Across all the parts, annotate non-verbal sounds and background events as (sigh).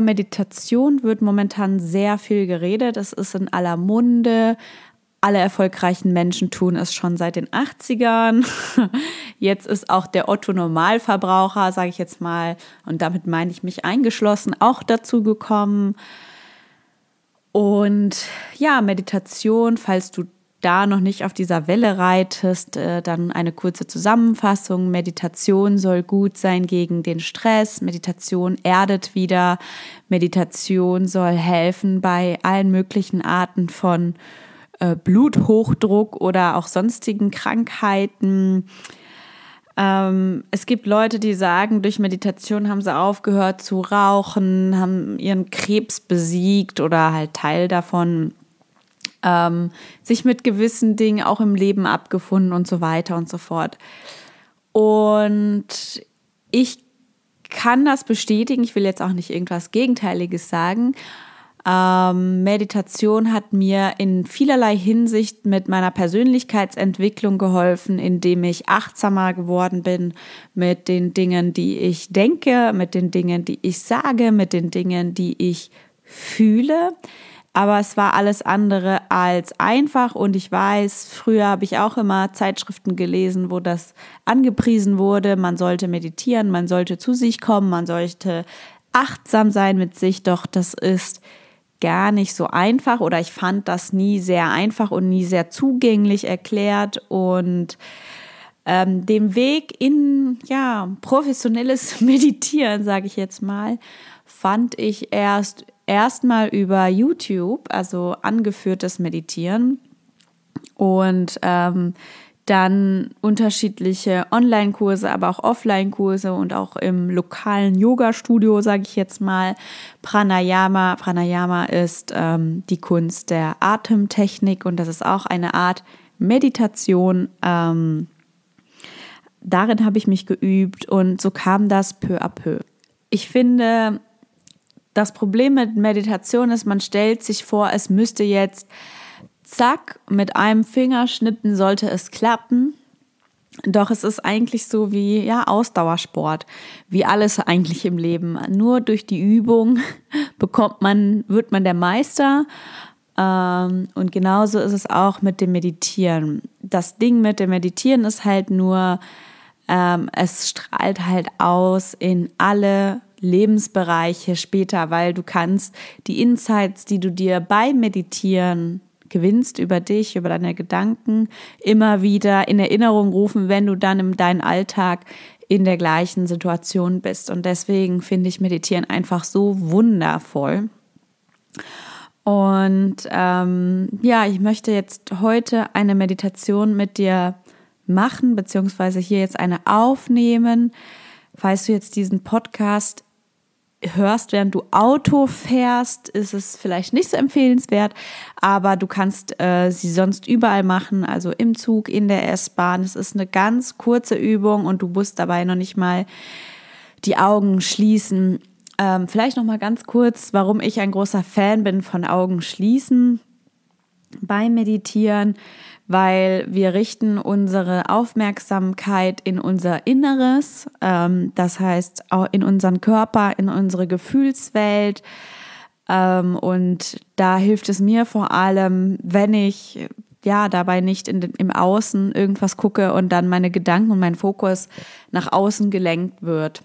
Meditation wird momentan sehr viel geredet. Es ist in aller Munde alle erfolgreichen Menschen tun es schon seit den 80ern. (laughs) Jetzt ist auch der Otto Normalverbraucher, sage ich jetzt mal, und damit meine ich mich eingeschlossen, auch dazu gekommen. Und ja, Meditation, falls du da noch nicht auf dieser Welle reitest, äh, dann eine kurze Zusammenfassung. Meditation soll gut sein gegen den Stress. Meditation erdet wieder. Meditation soll helfen bei allen möglichen Arten von äh, Bluthochdruck oder auch sonstigen Krankheiten. Ähm, es gibt Leute, die sagen, durch Meditation haben sie aufgehört zu rauchen, haben ihren Krebs besiegt oder halt Teil davon. Ähm, sich mit gewissen Dingen auch im Leben abgefunden und so weiter und so fort. Und ich kann das bestätigen. Ich will jetzt auch nicht irgendwas Gegenteiliges sagen. Ähm, Meditation hat mir in vielerlei Hinsicht mit meiner Persönlichkeitsentwicklung geholfen, indem ich achtsamer geworden bin mit den Dingen, die ich denke, mit den Dingen, die ich sage, mit den Dingen, die ich fühle. Aber es war alles andere als einfach. Und ich weiß, früher habe ich auch immer Zeitschriften gelesen, wo das angepriesen wurde. Man sollte meditieren, man sollte zu sich kommen, man sollte achtsam sein mit sich, doch das ist gar nicht so einfach. Oder ich fand das nie sehr einfach und nie sehr zugänglich erklärt. Und ähm, dem Weg in ja professionelles (laughs) Meditieren, sage ich jetzt mal, fand ich erst erstmal über YouTube, also angeführtes Meditieren und ähm, dann unterschiedliche Online-Kurse, aber auch Offline-Kurse und auch im lokalen Yoga-Studio, sage ich jetzt mal, Pranayama. Pranayama ist ähm, die Kunst der Atemtechnik und das ist auch eine Art Meditation. Ähm, darin habe ich mich geübt und so kam das peu à peu. Ich finde, das Problem mit Meditation ist, man stellt sich vor, es müsste jetzt zack, mit einem Fingerschnippen sollte es klappen. Doch es ist eigentlich so wie ja Ausdauersport, wie alles eigentlich im Leben. Nur durch die Übung (laughs) bekommt man, wird man der Meister. Ähm, und genauso ist es auch mit dem Meditieren. Das Ding mit dem Meditieren ist halt nur, ähm, es strahlt halt aus in alle Lebensbereiche später, weil du kannst die Insights, die du dir beim Meditieren gewinnst über dich, über deine Gedanken, immer wieder in Erinnerung rufen, wenn du dann in deinem Alltag in der gleichen Situation bist. Und deswegen finde ich Meditieren einfach so wundervoll. Und ähm, ja, ich möchte jetzt heute eine Meditation mit dir machen, beziehungsweise hier jetzt eine aufnehmen. Falls du jetzt diesen Podcast hörst, während du Auto fährst, ist es vielleicht nicht so empfehlenswert, aber du kannst äh, sie sonst überall machen, also im Zug, in der S-Bahn. Es ist eine ganz kurze Übung und du musst dabei noch nicht mal die Augen schließen. Ähm, vielleicht noch mal ganz kurz, warum ich ein großer Fan bin von Augen schließen beim Meditieren weil wir richten unsere Aufmerksamkeit in unser Inneres, ähm, das heißt auch in unseren Körper, in unsere Gefühlswelt. Ähm, und da hilft es mir vor allem, wenn ich ja dabei nicht in, im Außen irgendwas gucke und dann meine Gedanken und mein Fokus nach außen gelenkt wird.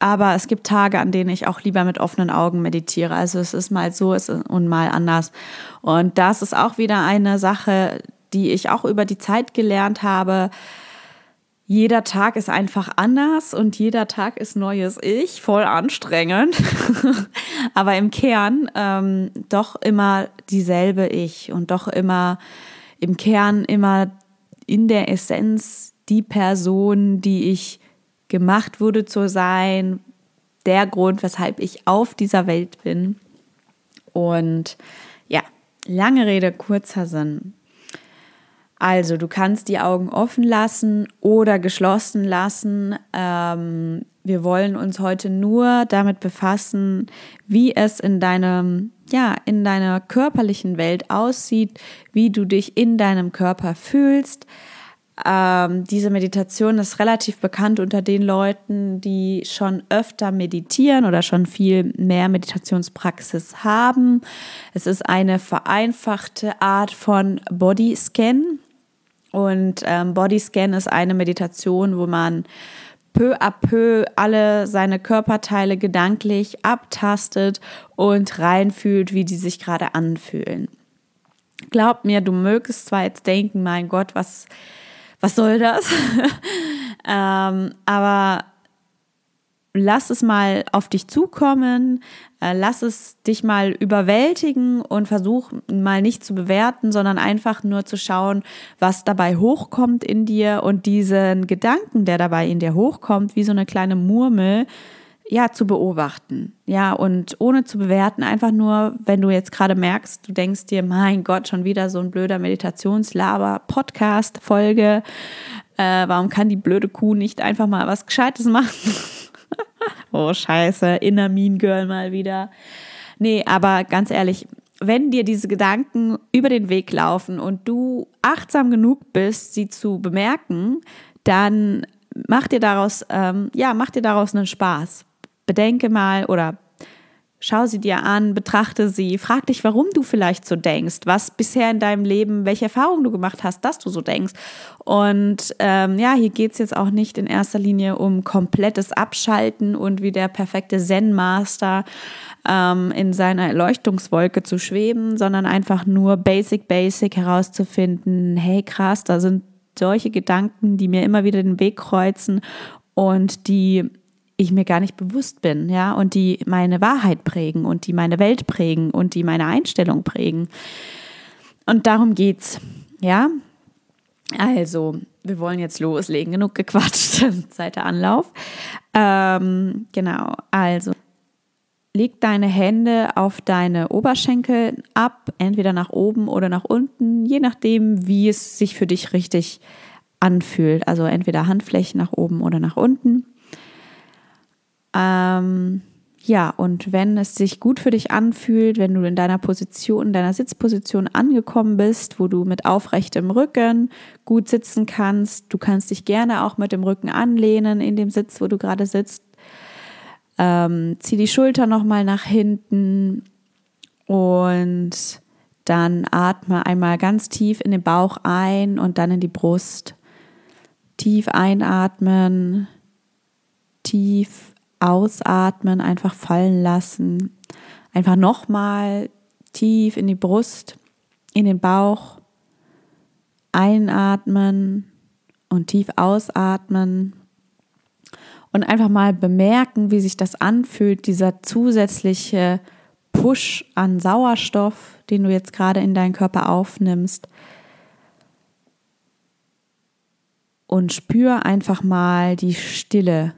Aber es gibt Tage, an denen ich auch lieber mit offenen Augen meditiere. Also es ist mal so und mal anders. Und das ist auch wieder eine Sache, die ich auch über die Zeit gelernt habe. Jeder Tag ist einfach anders und jeder Tag ist neues Ich, voll anstrengend. (laughs) Aber im Kern ähm, doch immer dieselbe Ich und doch immer im Kern immer in der Essenz die Person, die ich gemacht wurde zu sein, der Grund, weshalb ich auf dieser Welt bin. Und ja, lange Rede, kurzer Sinn. Also, du kannst die Augen offen lassen oder geschlossen lassen. Ähm, wir wollen uns heute nur damit befassen, wie es in deinem, ja, in deiner körperlichen Welt aussieht, wie du dich in deinem Körper fühlst. Ähm, diese Meditation ist relativ bekannt unter den Leuten, die schon öfter meditieren oder schon viel mehr Meditationspraxis haben. Es ist eine vereinfachte Art von Bodyscan. Und ähm, Bodyscan ist eine Meditation, wo man peu à peu alle seine Körperteile gedanklich abtastet und reinfühlt, wie die sich gerade anfühlen. Glaub mir, du mögest zwar jetzt denken, mein Gott, was was soll das? (laughs) ähm, aber lass es mal auf dich zukommen, äh, lass es dich mal überwältigen und versuch mal nicht zu bewerten, sondern einfach nur zu schauen, was dabei hochkommt in dir und diesen Gedanken, der dabei in dir hochkommt, wie so eine kleine Murmel, ja, zu beobachten. Ja, und ohne zu bewerten, einfach nur, wenn du jetzt gerade merkst, du denkst dir, mein Gott, schon wieder so ein blöder Meditationslaber-Podcast-Folge. Äh, warum kann die blöde Kuh nicht einfach mal was Gescheites machen? (laughs) oh, scheiße, inner Mean Girl mal wieder. Nee, aber ganz ehrlich, wenn dir diese Gedanken über den Weg laufen und du achtsam genug bist, sie zu bemerken, dann mach dir daraus, ähm, ja, mach dir daraus einen Spaß bedenke mal oder schau sie dir an, betrachte sie, frag dich, warum du vielleicht so denkst, was bisher in deinem Leben, welche Erfahrungen du gemacht hast, dass du so denkst. Und ähm, ja, hier geht es jetzt auch nicht in erster Linie um komplettes Abschalten und wie der perfekte Zen-Master ähm, in seiner Erleuchtungswolke zu schweben, sondern einfach nur basic, basic herauszufinden, hey krass, da sind solche Gedanken, die mir immer wieder den Weg kreuzen und die ich mir gar nicht bewusst bin, ja, und die meine Wahrheit prägen und die meine Welt prägen und die meine Einstellung prägen. Und darum geht's, ja. Also, wir wollen jetzt loslegen. Genug gequatscht, (laughs) zweiter Anlauf. Ähm, genau, also leg deine Hände auf deine Oberschenkel ab, entweder nach oben oder nach unten, je nachdem, wie es sich für dich richtig anfühlt. Also entweder Handflächen nach oben oder nach unten. Ähm, ja, und wenn es sich gut für dich anfühlt, wenn du in deiner Position, in deiner Sitzposition angekommen bist, wo du mit aufrechtem Rücken gut sitzen kannst, du kannst dich gerne auch mit dem Rücken anlehnen in dem Sitz, wo du gerade sitzt. Ähm, zieh die Schulter nochmal nach hinten und dann atme einmal ganz tief in den Bauch ein und dann in die Brust. Tief einatmen, tief ausatmen, einfach fallen lassen. Einfach nochmal tief in die Brust, in den Bauch. Einatmen und tief ausatmen. Und einfach mal bemerken, wie sich das anfühlt, dieser zusätzliche Push an Sauerstoff, den du jetzt gerade in deinen Körper aufnimmst. Und spür einfach mal die Stille,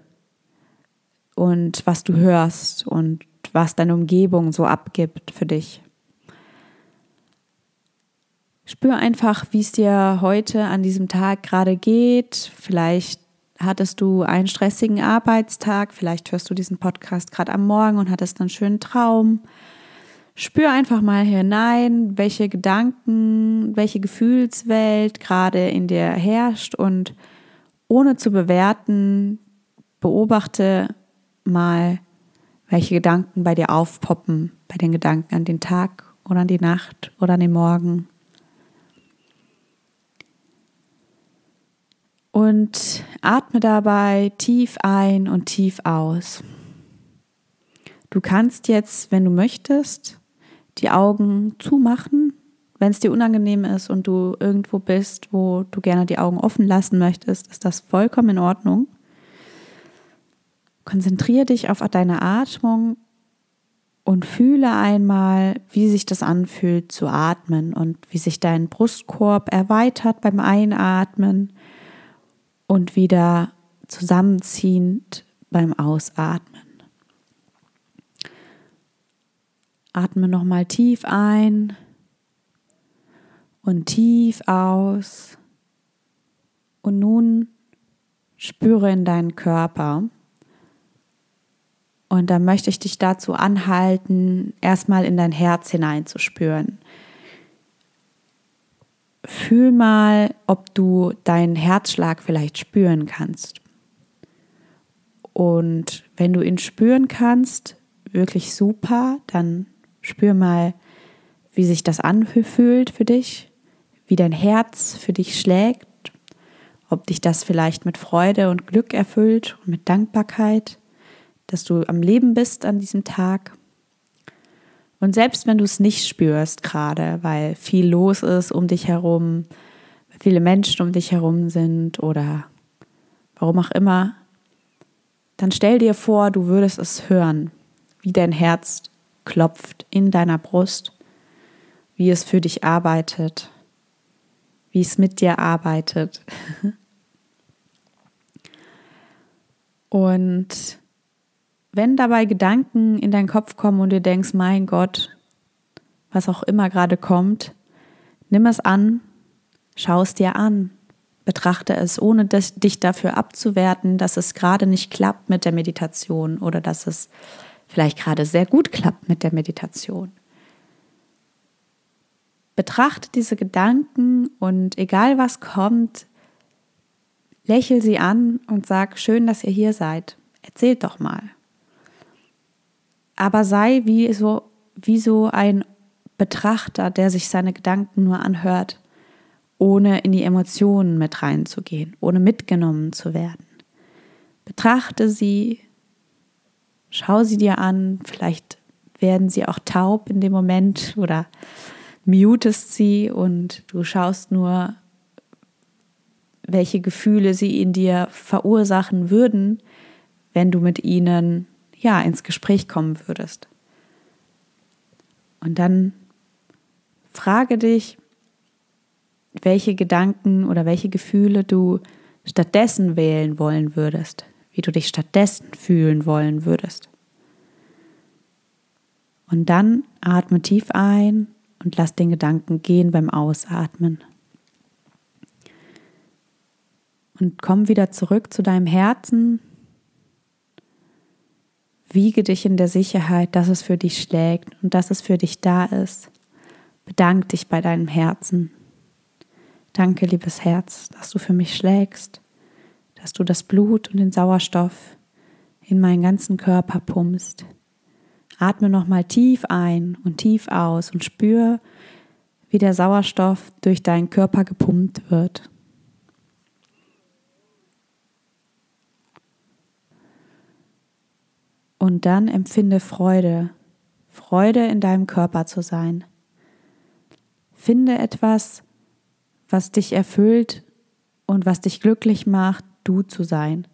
und was du hörst und was deine Umgebung so abgibt für dich. Spür einfach, wie es dir heute an diesem Tag gerade geht. Vielleicht hattest du einen stressigen Arbeitstag, vielleicht hörst du diesen Podcast gerade am Morgen und hattest einen schönen Traum. Spür einfach mal hinein, welche Gedanken, welche Gefühlswelt gerade in dir herrscht und ohne zu bewerten, beobachte, mal, welche Gedanken bei dir aufpoppen, bei den Gedanken an den Tag oder an die Nacht oder an den Morgen. Und atme dabei tief ein und tief aus. Du kannst jetzt, wenn du möchtest, die Augen zumachen, wenn es dir unangenehm ist und du irgendwo bist, wo du gerne die Augen offen lassen möchtest, ist das vollkommen in Ordnung. Konzentriere dich auf deine Atmung und fühle einmal, wie sich das anfühlt zu atmen und wie sich dein Brustkorb erweitert beim Einatmen und wieder zusammenziehend beim Ausatmen. Atme nochmal tief ein und tief aus. Und nun spüre in deinen Körper. Und da möchte ich dich dazu anhalten, erstmal in dein Herz hineinzuspüren. Fühl mal, ob du deinen Herzschlag vielleicht spüren kannst. Und wenn du ihn spüren kannst, wirklich super, dann spür mal, wie sich das anfühlt für dich, wie dein Herz für dich schlägt, ob dich das vielleicht mit Freude und Glück erfüllt und mit Dankbarkeit, dass du am Leben bist an diesem Tag. Und selbst wenn du es nicht spürst gerade, weil viel los ist um dich herum, viele Menschen um dich herum sind oder warum auch immer, dann stell dir vor, du würdest es hören, wie dein Herz klopft in deiner Brust, wie es für dich arbeitet, wie es mit dir arbeitet. (laughs) Und wenn dabei Gedanken in deinen Kopf kommen und du denkst, mein Gott, was auch immer gerade kommt, nimm es an, schau es dir an, betrachte es, ohne dich dafür abzuwerten, dass es gerade nicht klappt mit der Meditation oder dass es vielleicht gerade sehr gut klappt mit der Meditation. Betrachte diese Gedanken und egal was kommt, lächel sie an und sag, schön, dass ihr hier seid. Erzählt doch mal aber sei wie so, wie so ein Betrachter, der sich seine Gedanken nur anhört, ohne in die Emotionen mit reinzugehen, ohne mitgenommen zu werden. Betrachte sie, schau sie dir an, vielleicht werden sie auch taub in dem Moment oder mutest sie und du schaust nur, welche Gefühle sie in dir verursachen würden, wenn du mit ihnen ja, ins Gespräch kommen würdest. Und dann frage dich, welche Gedanken oder welche Gefühle du stattdessen wählen wollen würdest, wie du dich stattdessen fühlen wollen würdest. Und dann atme tief ein und lass den Gedanken gehen beim Ausatmen. Und komm wieder zurück zu deinem Herzen Wiege dich in der Sicherheit, dass es für dich schlägt und dass es für dich da ist. Bedank dich bei deinem Herzen. Danke, liebes Herz, dass du für mich schlägst, dass du das Blut und den Sauerstoff in meinen ganzen Körper pumpst. Atme nochmal tief ein und tief aus und spür, wie der Sauerstoff durch deinen Körper gepumpt wird. Und dann empfinde Freude, Freude in deinem Körper zu sein. Finde etwas, was dich erfüllt und was dich glücklich macht, du zu sein.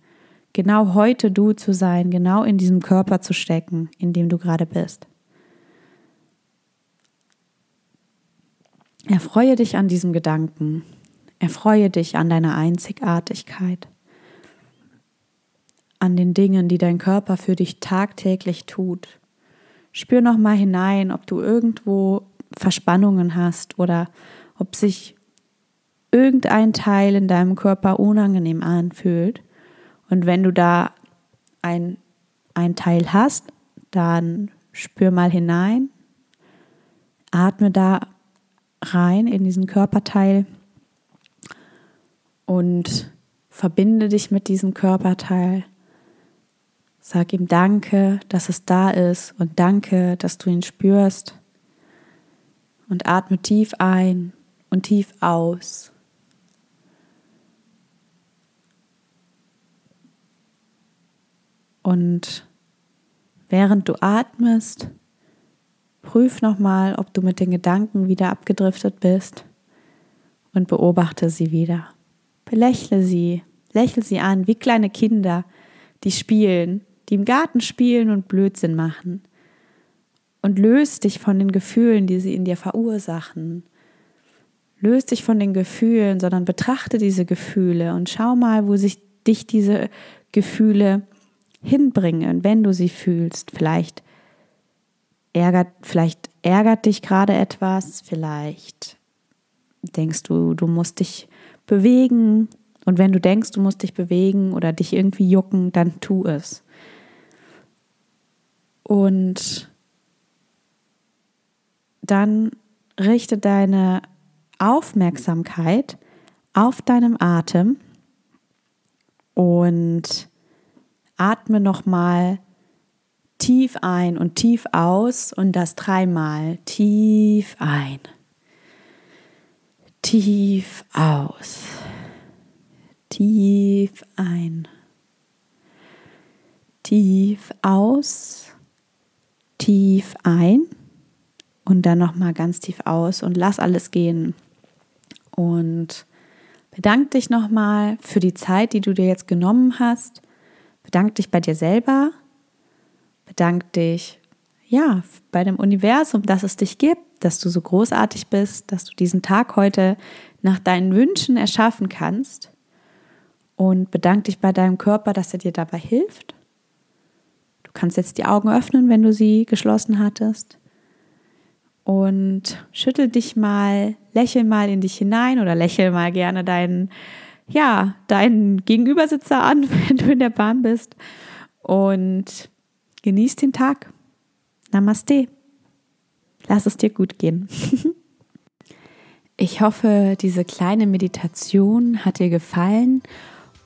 Genau heute du zu sein, genau in diesem Körper zu stecken, in dem du gerade bist. Erfreue dich an diesem Gedanken. Erfreue dich an deiner Einzigartigkeit an den Dingen, die dein Körper für dich tagtäglich tut. Spür noch mal hinein, ob du irgendwo Verspannungen hast oder ob sich irgendein Teil in deinem Körper unangenehm anfühlt. Und wenn du da ein, ein Teil hast, dann spür mal hinein, atme da rein in diesen Körperteil und verbinde dich mit diesem Körperteil Sag ihm Danke, dass es da ist und danke, dass du ihn spürst. Und atme tief ein und tief aus. Und während du atmest, prüf nochmal, ob du mit den Gedanken wieder abgedriftet bist und beobachte sie wieder. Belächle sie, lächle sie an wie kleine Kinder, die spielen die im Garten spielen und Blödsinn machen. Und löst dich von den Gefühlen, die sie in dir verursachen. Löst dich von den Gefühlen, sondern betrachte diese Gefühle und schau mal, wo sich dich diese Gefühle hinbringen, wenn du sie fühlst. Vielleicht ärgert, vielleicht ärgert dich gerade etwas, vielleicht denkst du, du musst dich bewegen. Und wenn du denkst, du musst dich bewegen oder dich irgendwie jucken, dann tu es. Und dann richte deine Aufmerksamkeit auf deinem Atem und atme nochmal tief ein und tief aus und das dreimal. Tief ein, tief aus, tief ein, tief aus, tief ein und dann nochmal ganz tief aus und lass alles gehen. Und bedank dich nochmal für die Zeit, die du dir jetzt genommen hast. Bedank dich bei dir selber. Bedank dich, ja, bei dem Universum, dass es dich gibt, dass du so großartig bist, dass du diesen Tag heute nach deinen Wünschen erschaffen kannst. Und bedank dich bei deinem Körper, dass er dir dabei hilft. Kannst jetzt die Augen öffnen, wenn du sie geschlossen hattest und schüttel dich mal, lächel mal in dich hinein oder lächel mal gerne deinen, ja, deinen Gegenübersitzer an, (laughs) wenn du in der Bahn bist und genieß den Tag. Namaste. Lass es dir gut gehen. (laughs) ich hoffe, diese kleine Meditation hat dir gefallen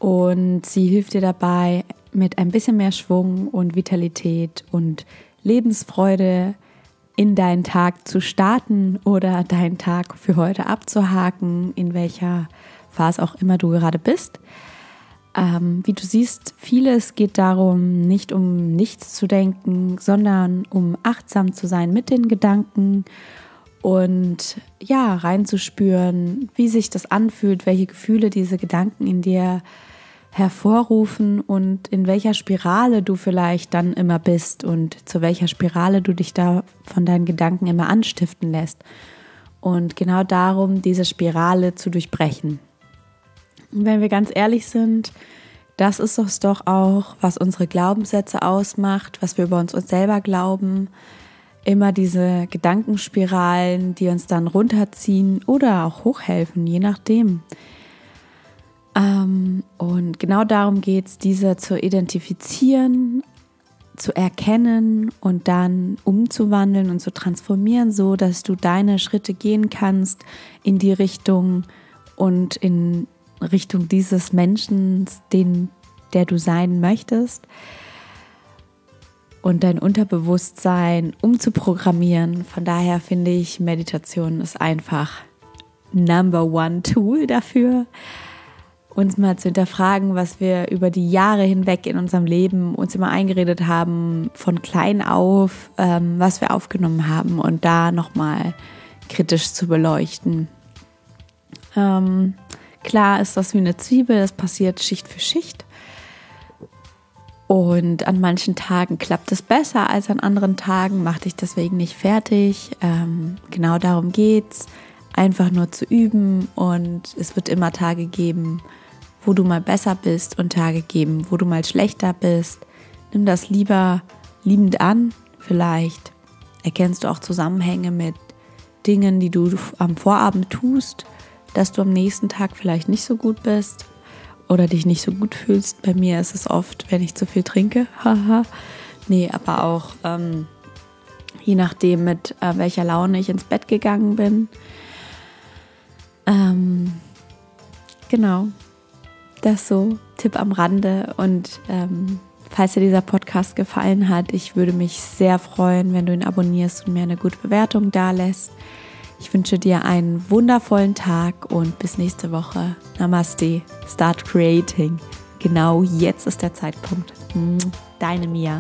und sie hilft dir dabei, mit ein bisschen mehr Schwung und Vitalität und Lebensfreude in deinen Tag zu starten oder deinen Tag für heute abzuhaken, in welcher Phase auch immer du gerade bist. Ähm, wie du siehst, vieles geht darum, nicht um nichts zu denken, sondern um achtsam zu sein mit den Gedanken und ja, reinzuspüren, wie sich das anfühlt, welche Gefühle diese Gedanken in dir hervorrufen und in welcher Spirale du vielleicht dann immer bist und zu welcher Spirale du dich da von deinen Gedanken immer anstiften lässt. Und genau darum, diese Spirale zu durchbrechen. Und wenn wir ganz ehrlich sind, das ist es doch auch, was unsere Glaubenssätze ausmacht, was wir über uns, selber glauben. Immer diese Gedankenspiralen, die uns dann runterziehen oder auch hochhelfen, je nachdem. Ähm, und genau darum geht es, diese zu identifizieren, zu erkennen und dann umzuwandeln und zu transformieren, so dass du deine Schritte gehen kannst in die Richtung und in Richtung dieses Menschen, den, der du sein möchtest. Und dein Unterbewusstsein umzuprogrammieren. Von daher finde ich, Meditation ist einfach Number One Tool dafür uns mal zu hinterfragen, was wir über die Jahre hinweg in unserem Leben uns immer eingeredet haben, von klein auf, ähm, was wir aufgenommen haben und da nochmal kritisch zu beleuchten. Ähm, klar ist das wie eine Zwiebel, das passiert Schicht für Schicht. Und an manchen Tagen klappt es besser als an anderen Tagen, mach dich deswegen nicht fertig. Ähm, genau darum geht's einfach nur zu üben und es wird immer Tage geben, wo du mal besser bist und Tage geben, wo du mal schlechter bist. Nimm das lieber liebend an. Vielleicht erkennst du auch Zusammenhänge mit Dingen, die du am Vorabend tust, dass du am nächsten Tag vielleicht nicht so gut bist oder dich nicht so gut fühlst. Bei mir ist es oft, wenn ich zu viel trinke. (laughs) Haha. nee, aber auch ähm, je nachdem, mit äh, welcher Laune ich ins Bett gegangen bin. Ähm, genau, das so Tipp am Rande. Und ähm, falls dir dieser Podcast gefallen hat, ich würde mich sehr freuen, wenn du ihn abonnierst und mir eine gute Bewertung da lässt. Ich wünsche dir einen wundervollen Tag und bis nächste Woche. Namaste. Start creating. genau jetzt ist der Zeitpunkt. Deine Mia.